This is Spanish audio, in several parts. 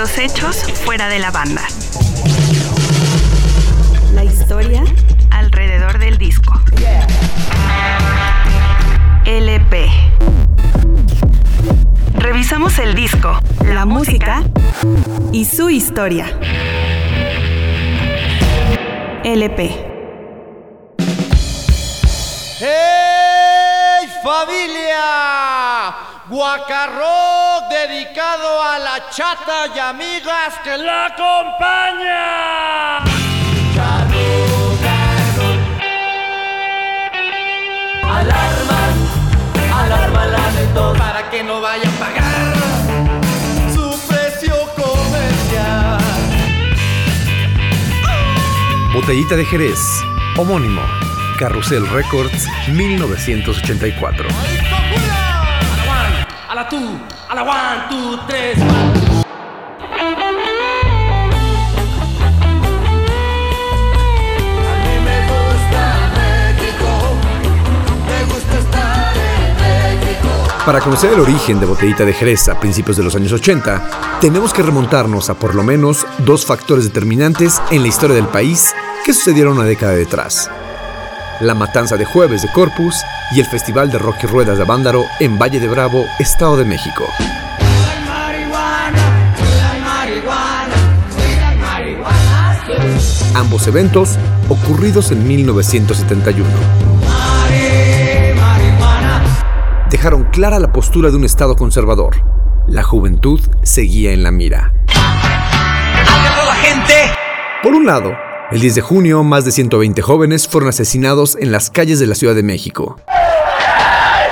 Los hechos fuera de la banda. La historia alrededor del disco. LP. Revisamos el disco, la, música y su historia. LP. ¡Hey familia! Guacarro dedicado a la chata y amigas que la acompañan. Alarma, alarma la de todos para que no vayan a pagar su precio comercial. Botellita de Jerez, homónimo. Carrusel Records 1984. A la two, a la one, two, tres. Para conocer el origen de Botellita de Jerez a principios de los años 80, tenemos que remontarnos a por lo menos dos factores determinantes en la historia del país que sucedieron una década detrás. La matanza de jueves de Corpus y el Festival de Rock y Ruedas de Avándaro en Valle de Bravo, Estado de México. Ambos eventos ocurridos en 1971. Dejaron clara la postura de un Estado conservador. La juventud seguía en la mira. la gente! Por un lado, el 10 de junio, más de 120 jóvenes fueron asesinados en las calles de la Ciudad de México.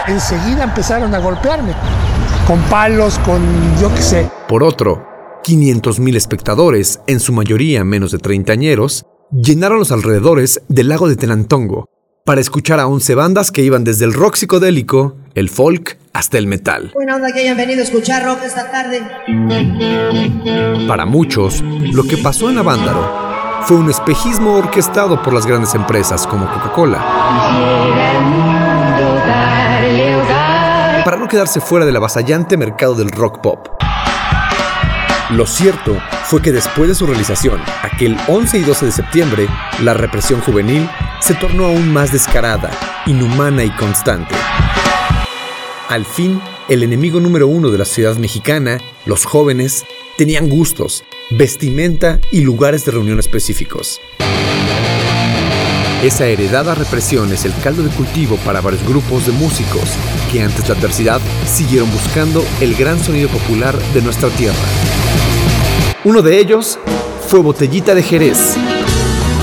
Enseguida empezaron a golpearme, con palos, con yo qué sé. Por otro, 500.000 espectadores, en su mayoría menos de treintañeros, llenaron los alrededores del lago de Tenantongo para escuchar a 11 bandas que iban desde el rock psicodélico, el folk, hasta el metal. Buena onda que hayan venido a escuchar rock esta tarde. Para muchos, lo que pasó en Avándaro fue un espejismo orquestado por las grandes empresas como Coca-Cola. Para no quedarse fuera del avasallante mercado del rock pop. Lo cierto fue que después de su realización, aquel 11 y 12 de septiembre, la represión juvenil se tornó aún más descarada, inhumana y constante. Al fin, el enemigo número uno de la ciudad mexicana, los jóvenes, tenían gustos, vestimenta y lugares de reunión específicos. Esa heredada represión es el caldo de cultivo para varios grupos de músicos que antes la adversidad siguieron buscando el gran sonido popular de nuestra tierra. Uno de ellos fue Botellita de Jerez,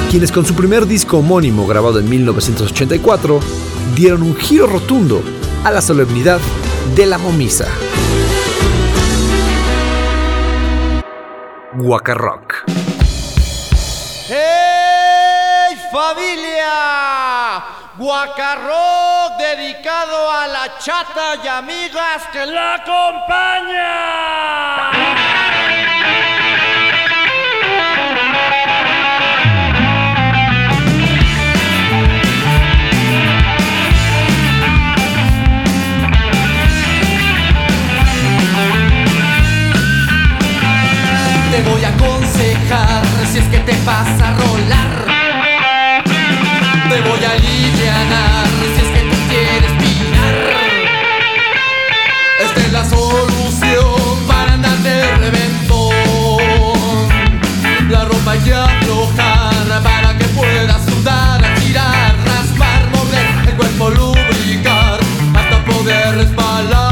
quienes con su primer disco homónimo grabado en 1984 dieron un giro rotundo a la solemnidad de la momisa. Guacarrock. ¡Hey familia! Guacarrock dedicado a la chata y amigas que la acompañan. La solución para andar de reventón. La ropa que aflojar para que puedas sudar, tirar, raspar, morder, el cuerpo lubricar hasta poder resbalar.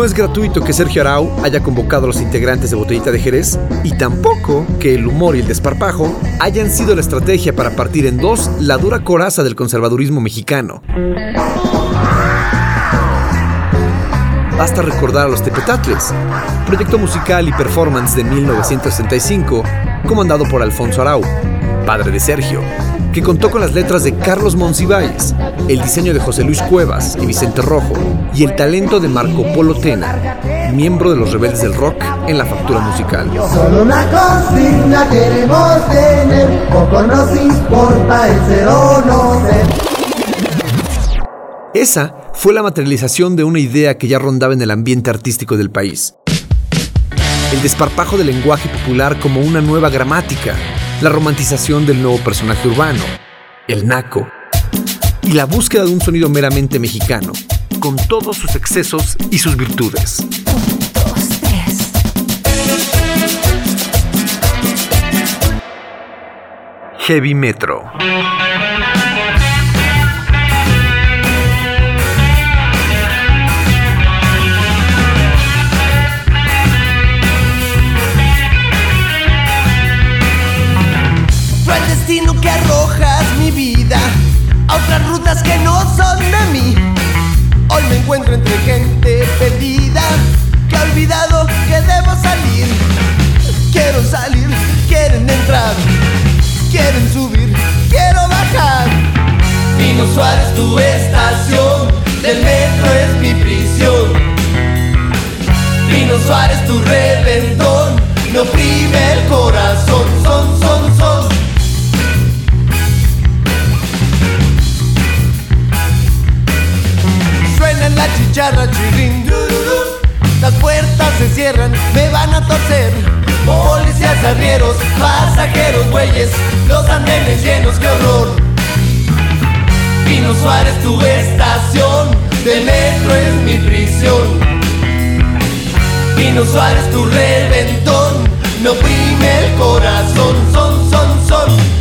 No es gratuito que Sergio Arau haya convocado a los integrantes de Botellita de Jerez y tampoco que el humor y el desparpajo hayan sido la estrategia para partir en dos la dura coraza del conservadurismo mexicano. Basta recordar a los Tepetatles, proyecto musical y performance de 1965 comandado por Alfonso Arau, padre de Sergio, que contó con las letras de Carlos Monsiváis, el diseño de José Luis Cuevas y Vicente Rojo, y el talento de Marco Polo Tena, miembro de los Rebeldes del Rock en la factura musical. Solo una consigna queremos tener, poco nos importa el ser o no ser. Esa fue la materialización de una idea que ya rondaba en el ambiente artístico del país. El desparpajo del lenguaje popular como una nueva gramática, la romantización del nuevo personaje urbano, el naco, y la búsqueda de un sonido meramente mexicano, con todos sus excesos y sus virtudes. Heavy Metro. Destino que arrojas mi vida a otras rutas que no son de mí. Hoy me encuentro entre gente perdida que ha olvidado que debo salir. Quiero salir, quieren entrar, quieren subir, quiero bajar. Pino Suárez, tu estación, del metro es mi prisión. Pino Suárez, tu reventón, no oprime el corazón, son, son. La chicharra chirrin Las puertas se cierran, me van a torcer. Policías, arrieros, pasajeros, bueyes Los andenes llenos, qué horror. Pino Suárez, tu estación De metro es mi prisión. Pino Suárez, tu reventón Me oprime el corazón, son, son, son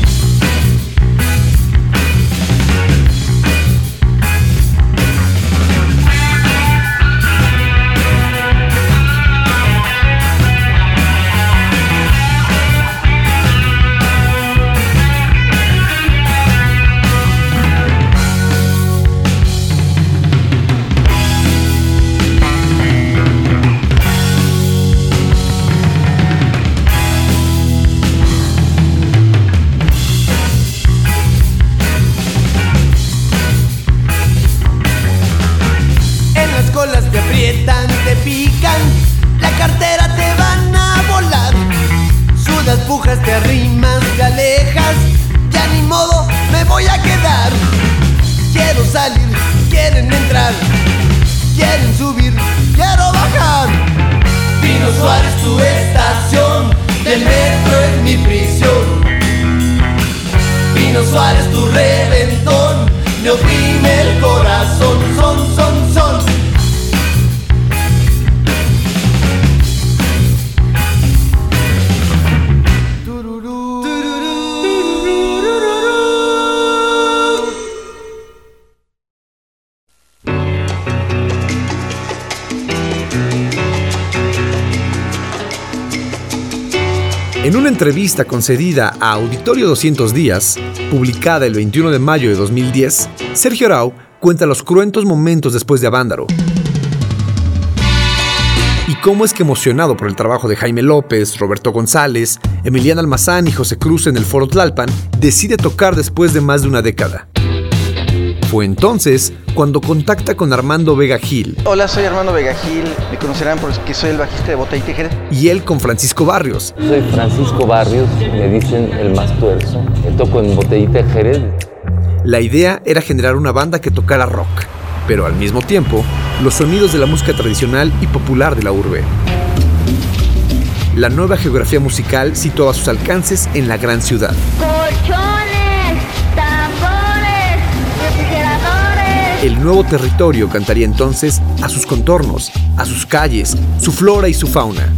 te arrimas, te alejas. Ya ni modo, me voy a quedar. Quiero salir, quieren entrar, quieren subir, quiero bajar. Pino Suárez, tu estación, del metro es mi prisión. Pino Suárez, tu reventón, me oprime el corazón, En una entrevista concedida a Auditorio 200 Días, publicada el 21 de mayo de 2010, Sergio Arau cuenta los cruentos momentos después de Avándaro. Y cómo es que emocionado por el trabajo de Jaime López, Roberto González, Emiliano Almazán y José Cruz en el Foro Tlalpan, decide tocar después de más de una década. Fue entonces cuando contacta con Armando Vega Gil. Hola, soy Armando Vega Gil. Me conocerán porque soy el bajista de Bota y Tijera. Y él con Francisco Barrios. Soy Francisco Barrios, me dicen el más tuerzo. toco en Botellita Jerez. La idea era generar una banda que tocara rock, pero al mismo tiempo los sonidos de la música tradicional y popular de la urbe. La nueva geografía musical situaba sus alcances en la gran ciudad. El nuevo territorio cantaría entonces a sus contornos, a sus calles, su flora y su fauna.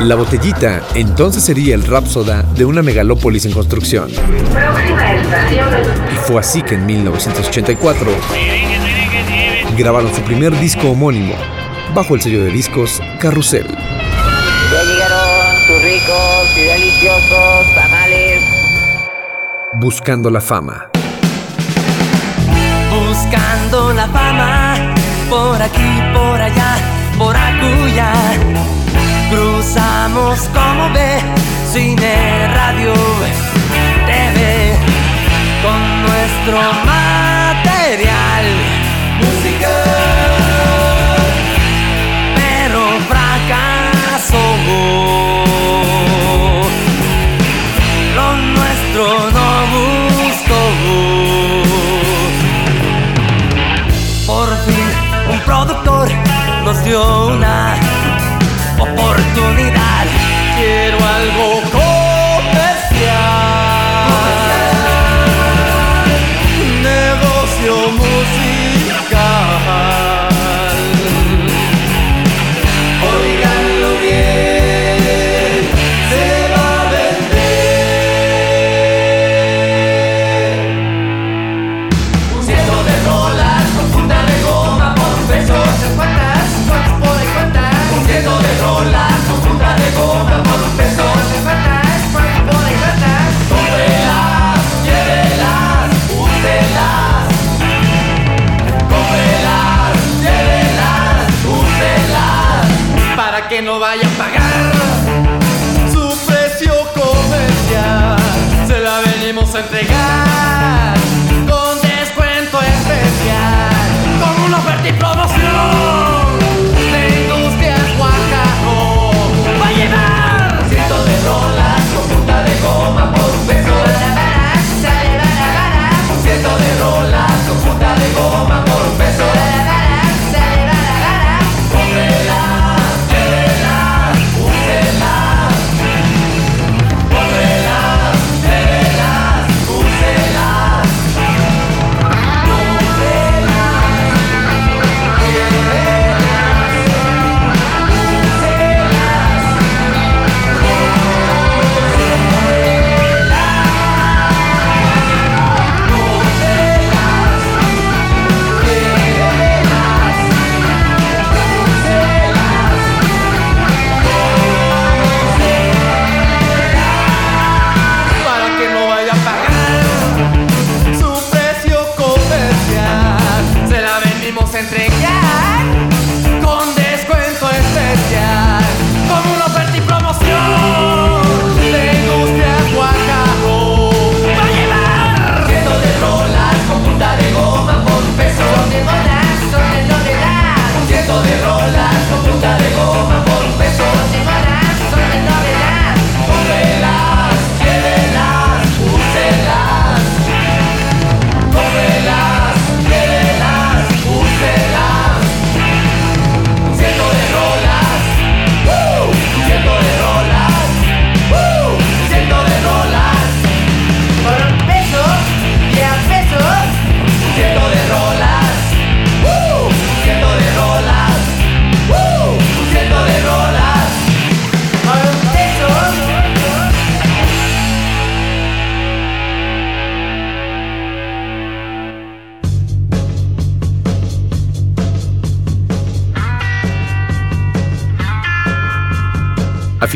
la botellita entonces sería el Rapsoda de una megalópolis en construcción. Y fue así que en 1984 grabaron su primer disco homónimo bajo el sello de discos Carrusel. Ricos y deliciosos tamales. Buscando la fama. Buscando la fama, por aquí, por allá, por acuya. Cruzamos como ve, cine, radio, TV, con nuestro material. Una oportunidad. Quiero algo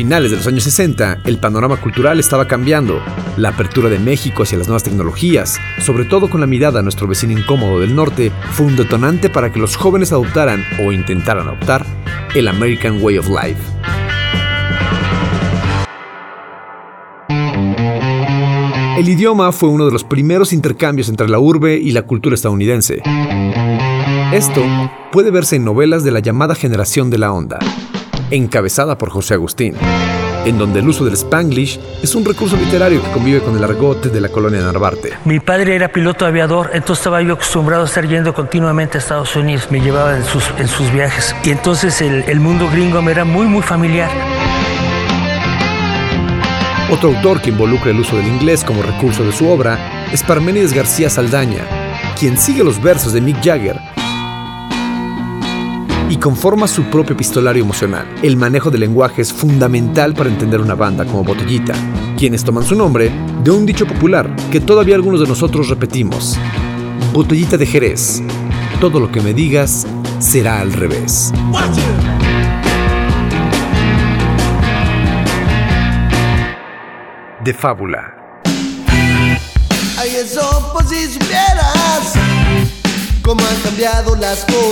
finales de los años 60, el panorama cultural estaba cambiando. La apertura de México hacia las nuevas tecnologías, sobre todo con la mirada a nuestro vecino incómodo del norte, fue un detonante para que los jóvenes adoptaran o intentaran adoptar el American Way of Life. El idioma fue uno de los primeros intercambios entre la urbe y la cultura estadounidense. Esto puede verse en novelas de la llamada generación de la onda, encabezada por José Agustín, en donde el uso del spanglish es un recurso literario que convive con el argot de la colonia Narvarte. Mi padre era piloto aviador, entonces estaba yo acostumbrado a estar yendo continuamente a Estados Unidos, me llevaba en sus, en sus viajes y entonces el, el mundo gringo me era muy muy familiar. Otro autor que involucra el uso del inglés como recurso de su obra es Parménides García Saldaña, quien sigue los versos de Mick Jagger y conforma su propio epistolario emocional. El manejo del lenguaje es fundamental para entender una banda como Botellita, quienes toman su nombre de un dicho popular que todavía algunos de nosotros repetimos. Botellita de Jerez, todo lo que me digas será al revés. De fábula.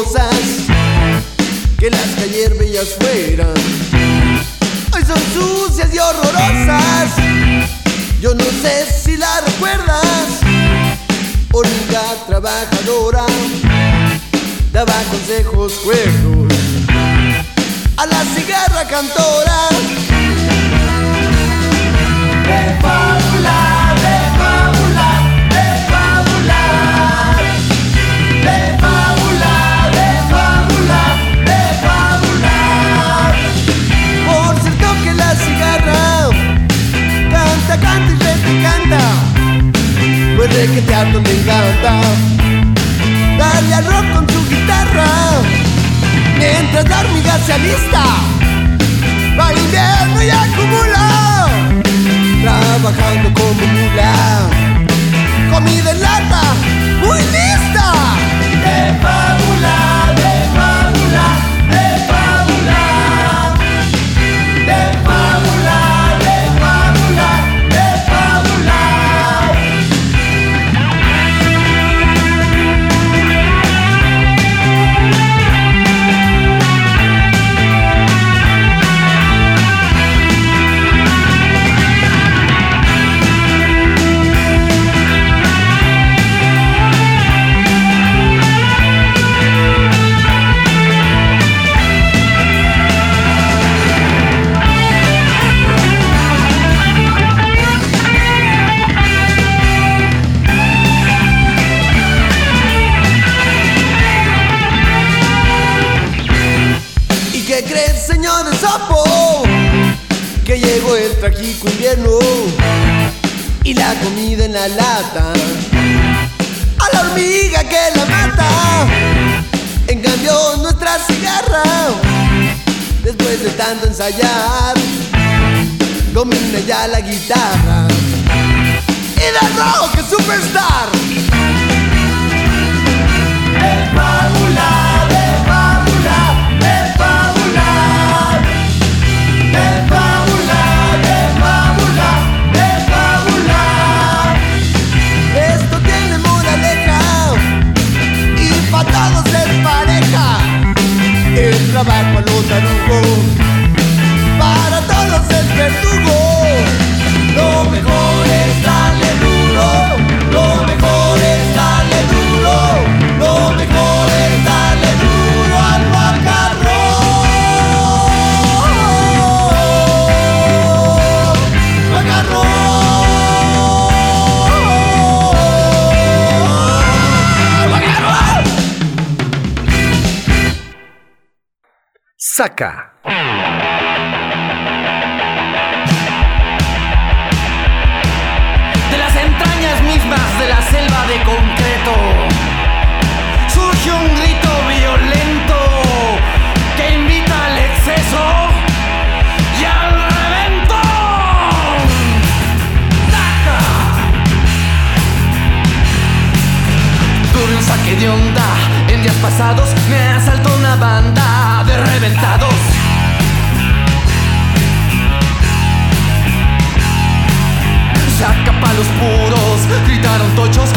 Pues que las que ayer bellas fueran, hoy son sucias y horrorosas. Yo no sé si la recuerdas, única trabajadora, daba consejos cuerdos a la cigarra cantora. La tanto ensayar, domina ya la guitarra. Y la rock es superstar. De fábula, de fábula, de fábula. De fábula, de fábula, de fábula. Esto tiene moraleja y para todos es pareja. El trabajo a lo tarugo, todos es verdugo. Duro, lo mejor es duro, lo mejor es duro al macarrón. Macarrón. Saca. De concreto surge un grito violento que invita al exceso y al. ¡Taca! Tuve un saque de onda en días pasados, me asaltó una banda de reventados. Saca palos puros, gritaron tochos,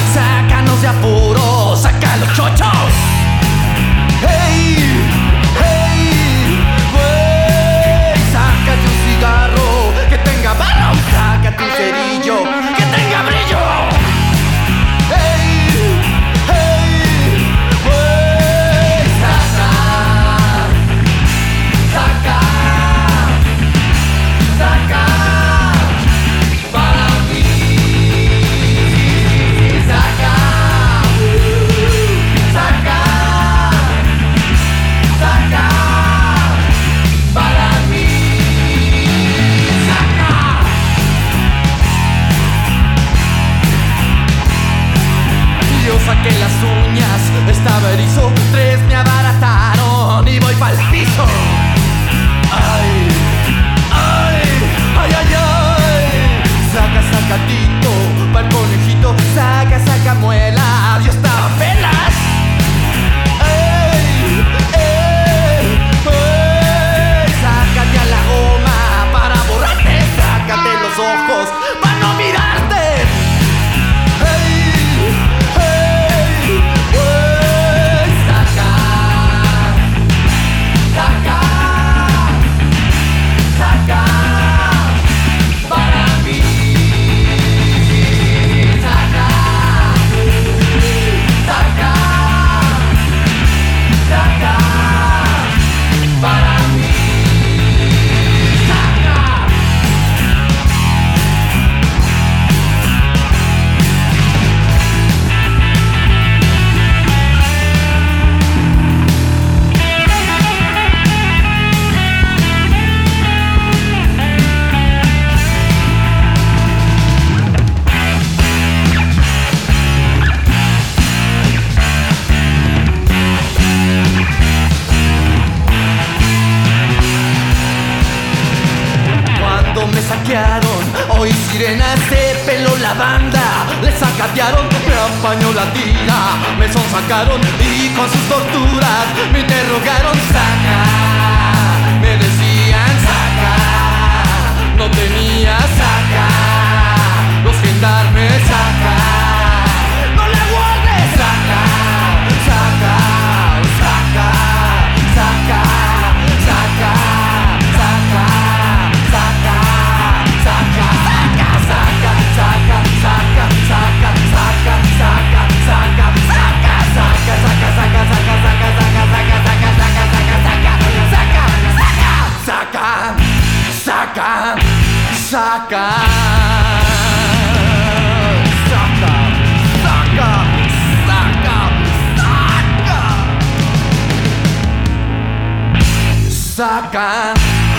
saca,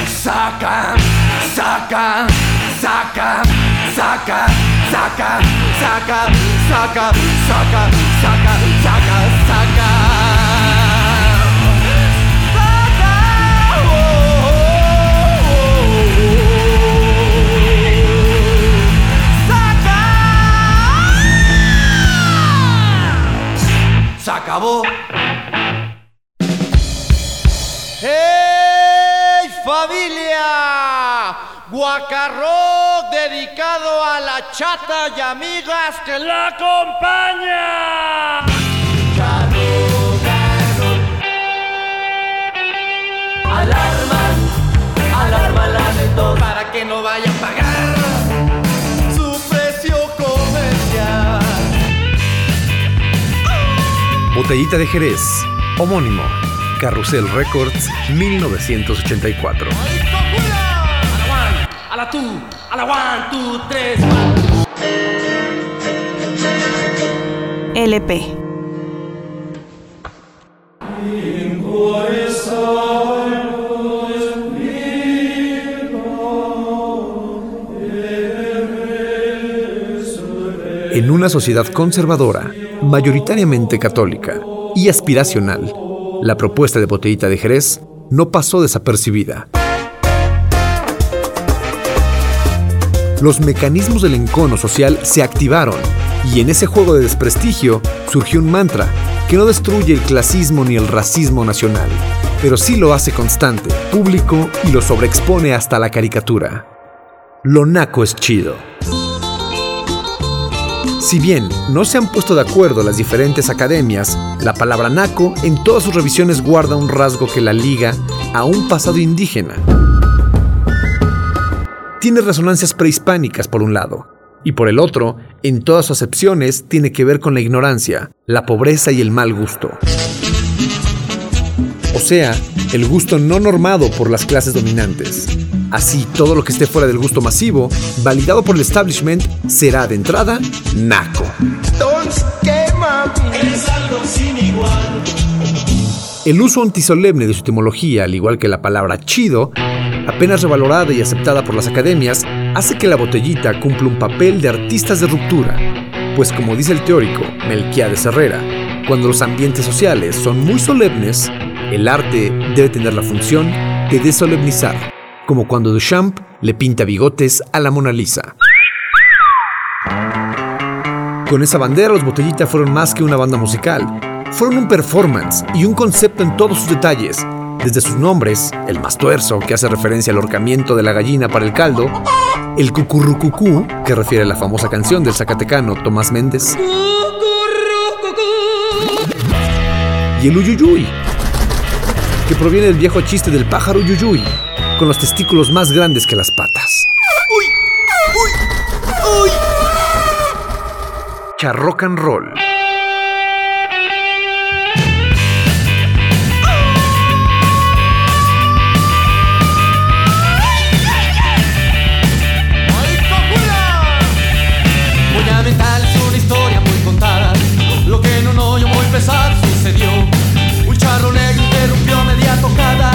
saca, saca, saca, saca, saca, saca, saca, saca, saca, saca, saca. Se acabó. Familia! Guacarrock dedicado a la chata y amigas que la acompañan. Alarma, alarma la de para que no vaya a pagar su precio comercial. Botellita de Jerez, homónimo, Carrusel Records, 1984. A la two, a la one, two, tres, LP. En una sociedad conservadora, mayoritariamente católica y aspiracional, la propuesta de Botellita de Jerez no pasó desapercibida. Los mecanismos del encono social se activaron y en ese juego de desprestigio surgió un mantra que no destruye el clasismo ni el racismo nacional, pero sí lo hace constante, público y lo sobreexpone hasta la caricatura. Lo naco es chido. Si bien no se han puesto de acuerdo las diferentes academias, la palabra naco en todas sus revisiones guarda un rasgo que la liga a un pasado indígena. Tiene resonancias prehispánicas por un lado, y por el otro, en todas sus acepciones, tiene que ver con la ignorancia, la pobreza y el mal gusto. O sea, el gusto no normado por las clases dominantes. Así, todo lo que esté fuera del gusto masivo, validado por el establishment, será de entrada naco. El uso antisolemne de su etimología, al igual que la palabra chido, apenas revalorada y aceptada por las academias, hace que la botellita cumpla un papel de artistas de ruptura. Pues como dice el teórico Melquiades Herrera, cuando los ambientes sociales son muy solemnes, el arte debe tener la función de desolemnizar, como cuando Duchamp le pinta bigotes a la Mona Lisa. Con esa bandera los Botellita fueron más que una banda musical, fueron un performance y un concepto en todos sus detalles, desde sus nombres, el mastuerzo, que hace referencia al horcamiento de la gallina para el caldo, el cucurrucucú, que refiere a la famosa canción del zacatecano Tomás Méndez, y el uyuyuy, que proviene del viejo chiste del pájaro uyuyuy, con los testículos más grandes que las patas. Charrock and roll. sucedió. Un charro negro interrumpió media tocada.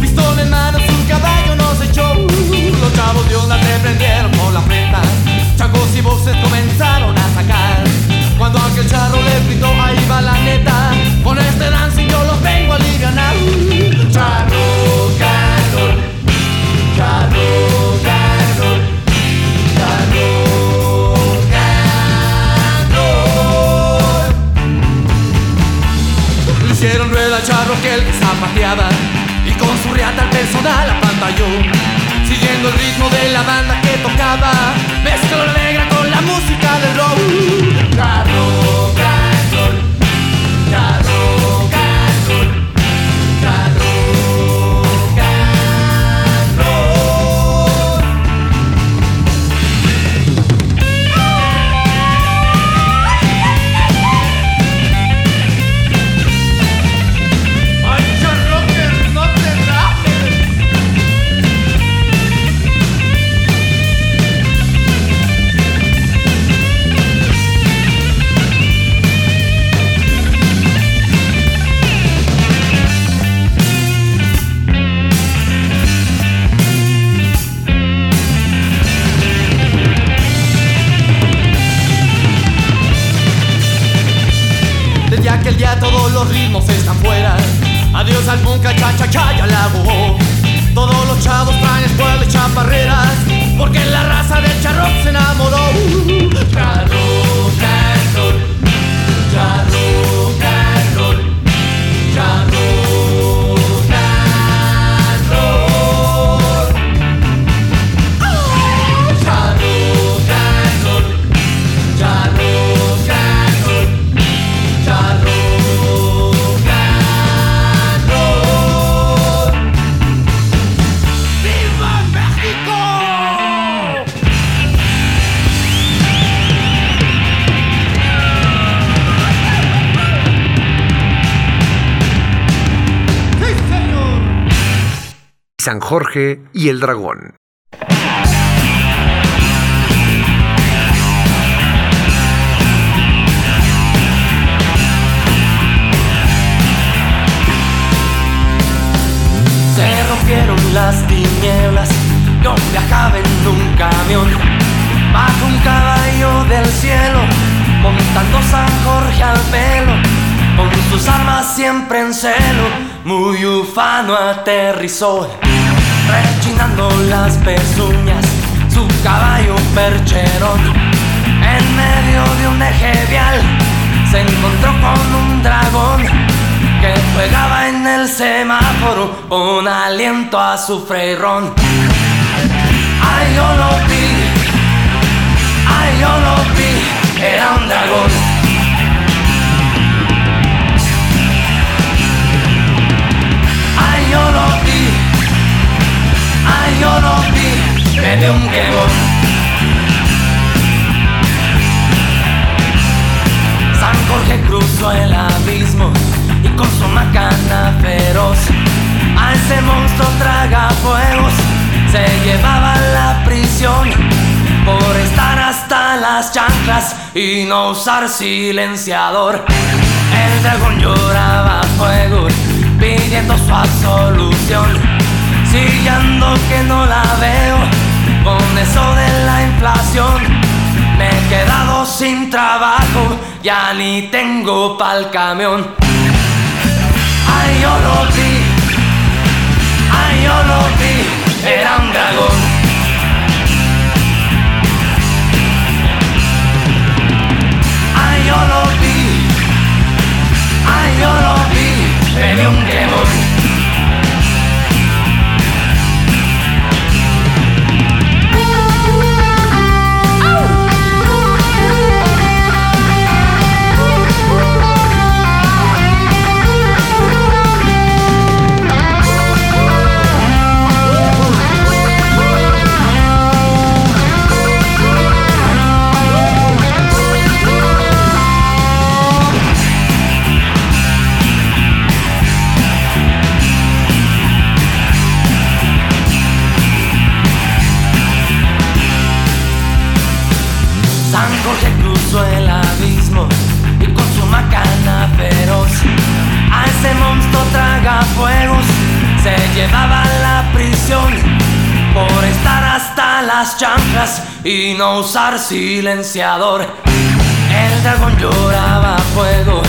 Pistola en mano, su caballo nos echó. Los chavos de onda se prendieron por la frente. Chacos y voces comenzaron a sacar. Cuando aquel charro le gritó, ahí va la neta. Al charro que el que zapateaba Y con su riata el personal apantalló Siguiendo el ritmo de la banda que tocaba. Mezcló la negra con la música del rock Jorge y el Dragón. Se rompieron las tinieblas, yo viajaba en un camión, bajo un caballo del cielo, montando San Jorge al pelo, con sus armas siempre en celo, muy ufano aterrizó rechinando las pezuñas, su caballo percherón. En medio de un eje vial se encontró con un dragón que juegaba en el semáforo con aliento a su freirón. Ay, yo lo vi, ay, yo lo vi, era un dragón. Ay, yo lo vi, me dio un quemón. San Jorge cruzó el abismo y con su macana feroz a ese monstruo traga fuegos se llevaba la prisión por estar hasta las chanclas y no usar silenciador. El dragón lloraba fuego pidiendo su absolución chillando que no la veo con eso de la inflación. Me he quedado sin trabajo, ya ni tengo pa'l camión. Ay, yo lo vi, ay, yo lo vi, era un dragón. usar silenciador. El dragón lloraba a fuego,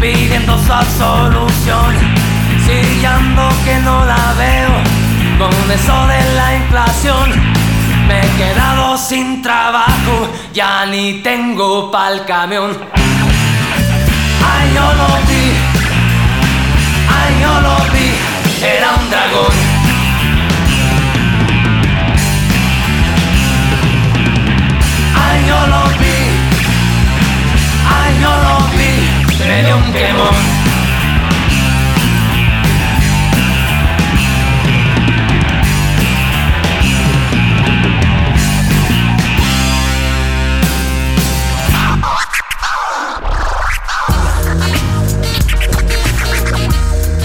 pidiendo su absolución. Sillando que no la veo, con eso de la inflación. Me he quedado sin trabajo, ya ni tengo pa'l camión. Ay, yo lo vi, ay, yo lo vi, era un dragón.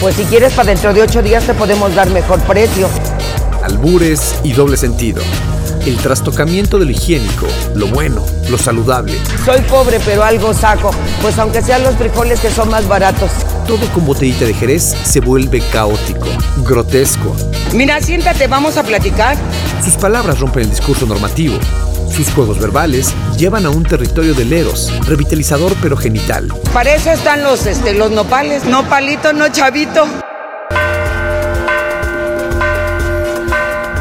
Pues si quieres para dentro de ocho días te podemos dar mejor precio. Albures y doble sentido. El trastocamiento de lo higiénico, lo bueno, lo saludable. Soy pobre pero algo saco, pues aunque sean los frijoles que son más baratos. Todo con botellita de Jerez se vuelve caótico, grotesco. Mira, siéntate, vamos a platicar. Sus palabras rompen el discurso normativo. Sus juegos verbales llevan a un territorio de leros, revitalizador pero genital. Para eso están los, este, los nopales. No palito, no chavito.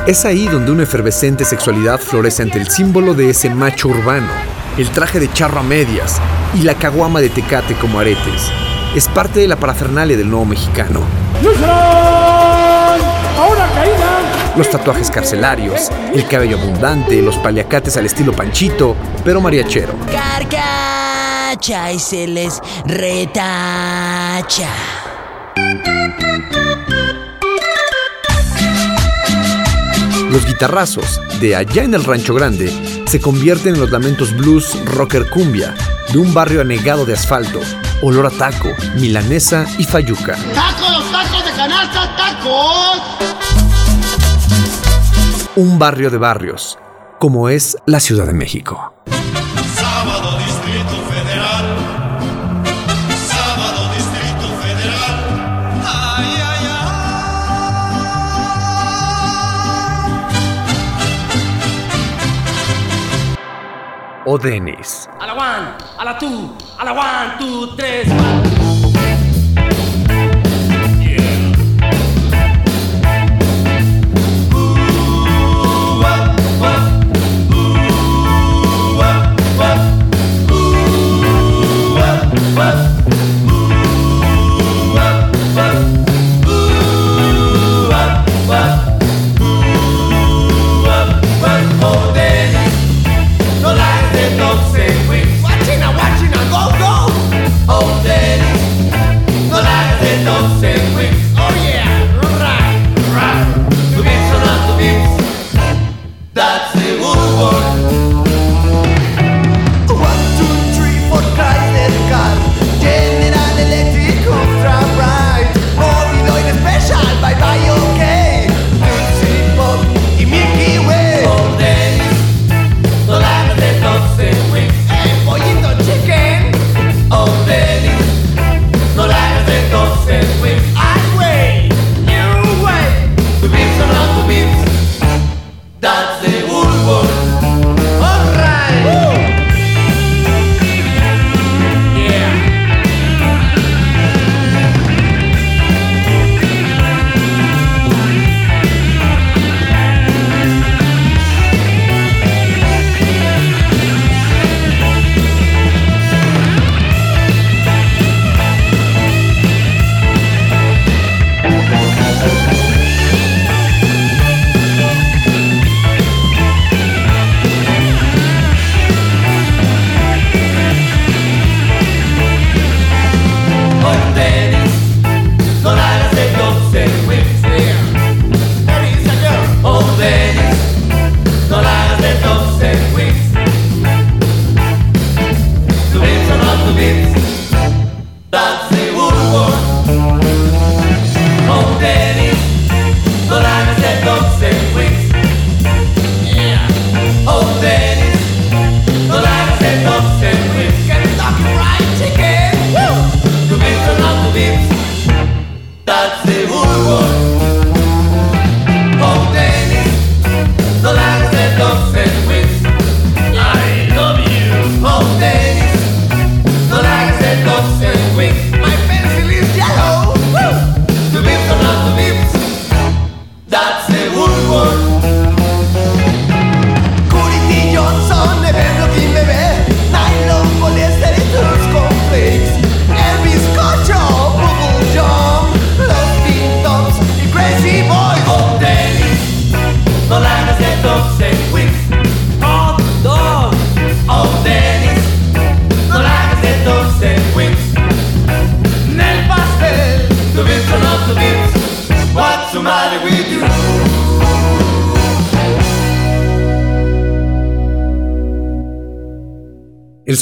Es ahí donde una efervescente sexualidad florece ante el símbolo de ese macho urbano, el traje de charro a medias y la caguama de tecate como aretes. Es parte de la parafernalia del nuevo mexicano. Los tatuajes carcelarios, el cabello abundante, los paliacates al estilo panchito, pero mariachero. Carcacha y se les retacha. Los guitarrazos de allá en el Rancho Grande se convierten en los lamentos blues rocker cumbia de un barrio anegado de asfalto, olor a taco, milanesa y fayuca. ¡Tacos, tacos de canasta, tacos! Un barrio de barrios, como es la Ciudad de México. Sábado Distrito Federal. Sábado Distrito Federal. Ay, ay, O Denis. A la one, a la two, a la one, two, tres, cuatro.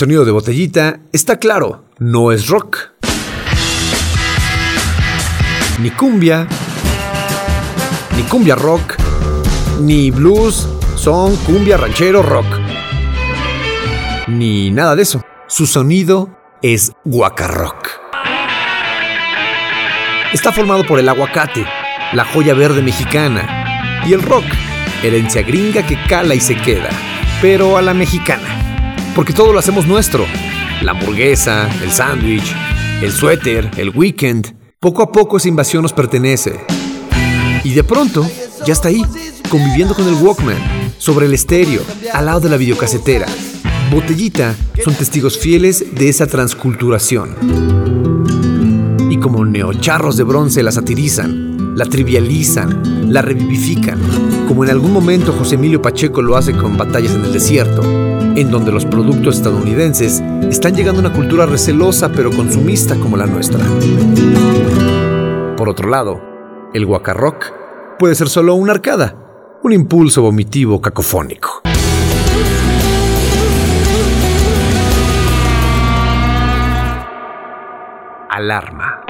Sonido de botellita está claro, no es rock. Ni cumbia, ni cumbia rock, ni blues, son cumbia ranchero rock. Ni nada de eso. Su sonido es guacarrock. Está formado por el aguacate, la joya verde mexicana, y el rock, herencia gringa que cala y se queda, pero a la mexicana. Porque todo lo hacemos nuestro. La hamburguesa, el sándwich, el suéter, el weekend. Poco a poco esa invasión nos pertenece. Y de pronto, ya está ahí, conviviendo con el Walkman, sobre el estéreo, al lado de la videocasetera. Botellita son testigos fieles de esa transculturación. Y como neocharros de bronce la satirizan, la trivializan, la revivifican, como en algún momento José Emilio Pacheco lo hace con Batallas en el Desierto, en donde los productos estadounidenses están llegando a una cultura recelosa pero consumista como la nuestra. Por otro lado, el guacarrock puede ser solo una arcada, un impulso vomitivo cacofónico. Alarma.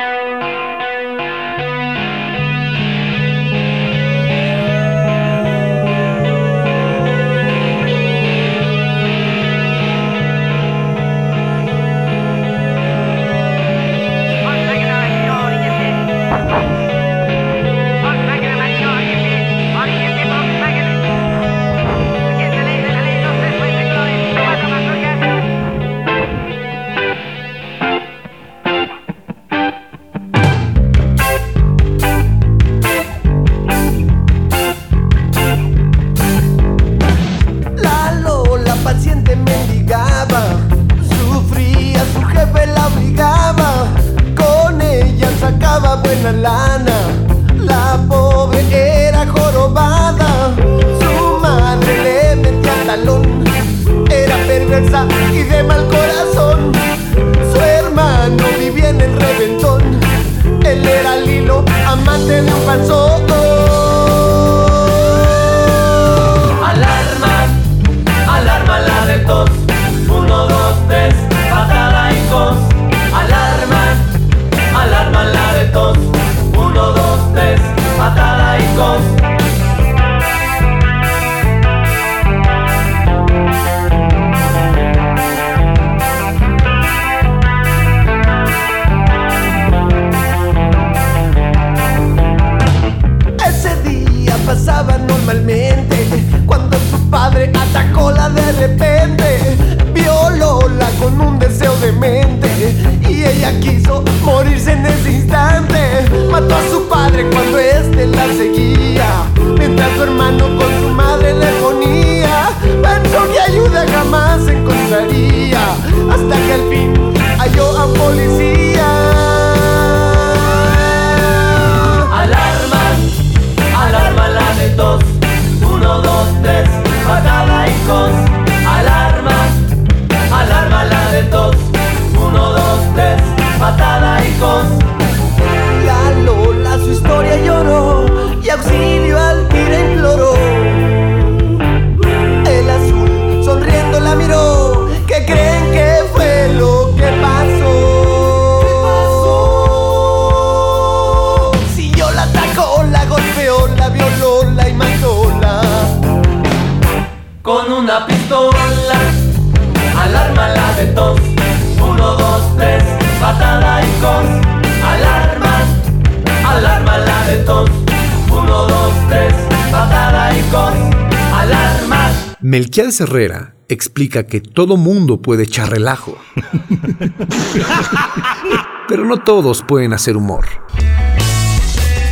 Melquiades Herrera explica que todo mundo puede echar relajo. Pero no todos pueden hacer humor.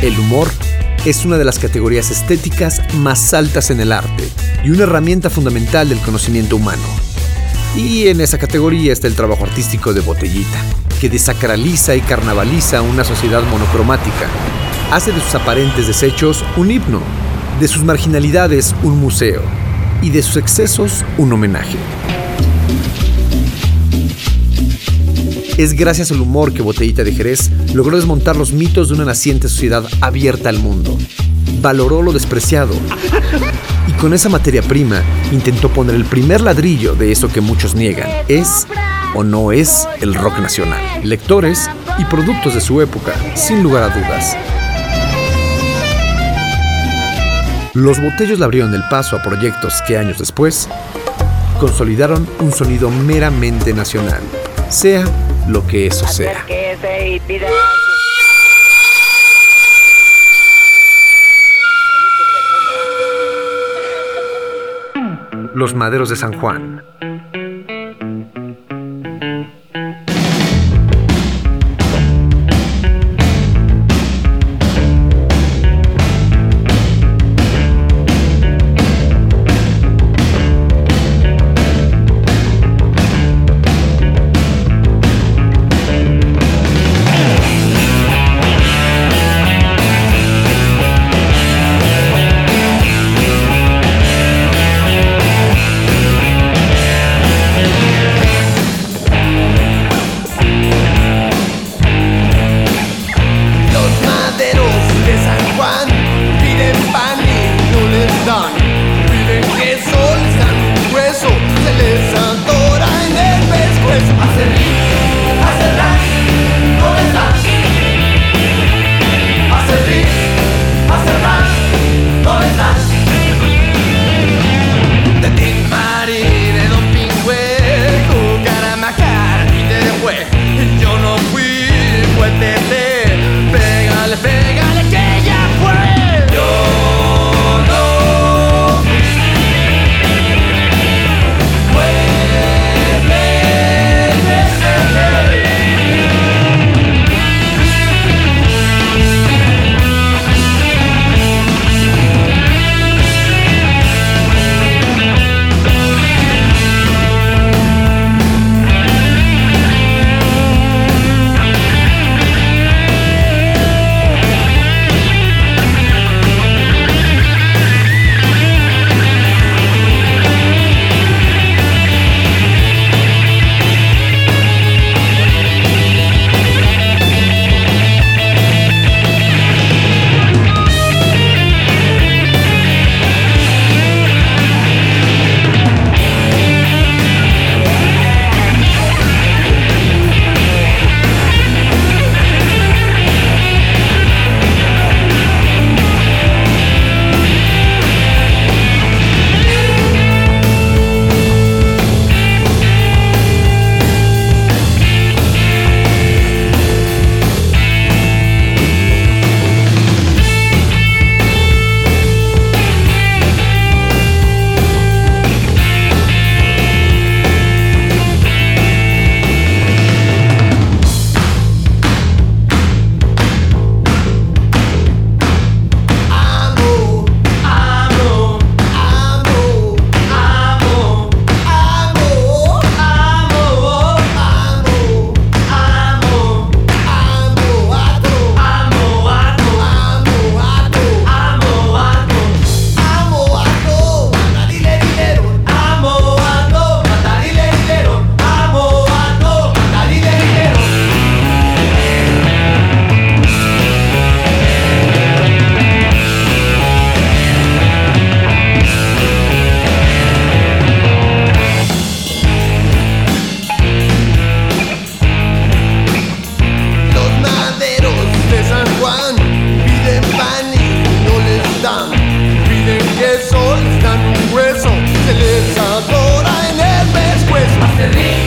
El humor es una de las categorías estéticas más altas en el arte y una herramienta fundamental del conocimiento humano. Y en esa categoría está el trabajo artístico de Botellita, que desacraliza y carnavaliza una sociedad monocromática. Hace de sus aparentes desechos un himno, de sus marginalidades un museo y de sus excesos un homenaje. Es gracias al humor que Botellita de Jerez logró desmontar los mitos de una naciente sociedad abierta al mundo. Valoró lo despreciado y con esa materia prima intentó poner el primer ladrillo de eso que muchos niegan. ¿Es o no es el rock nacional? Lectores y productos de su época, sin lugar a dudas. Los botellos le abrieron el paso a proyectos que años después consolidaron un sonido meramente nacional, sea lo que eso sea. Los Maderos de San Juan, to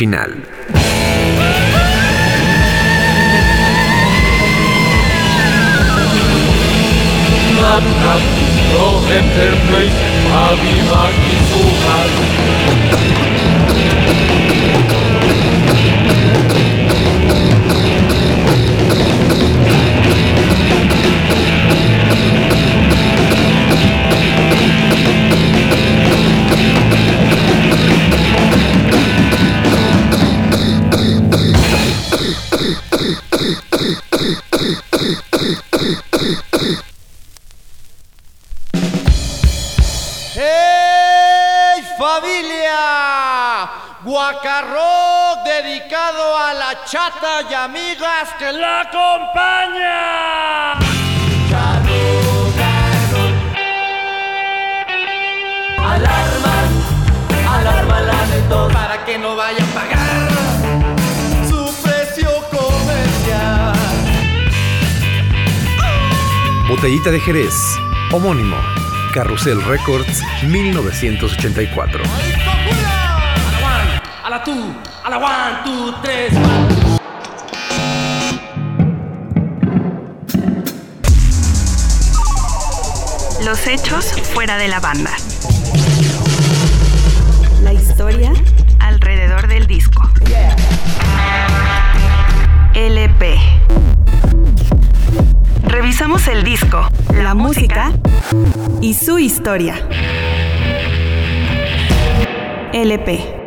final. Que la acompañan. Alarma, alarma la de. Para que no vayan a pagar su precio comercial. Botellita de Jerez, homónimo, Carrusel Records, 1984. A la two, a la one, two, tres. Los hechos fuera de la banda. La historia alrededor del disco. LP. Revisamos el disco, la música y su historia. LP.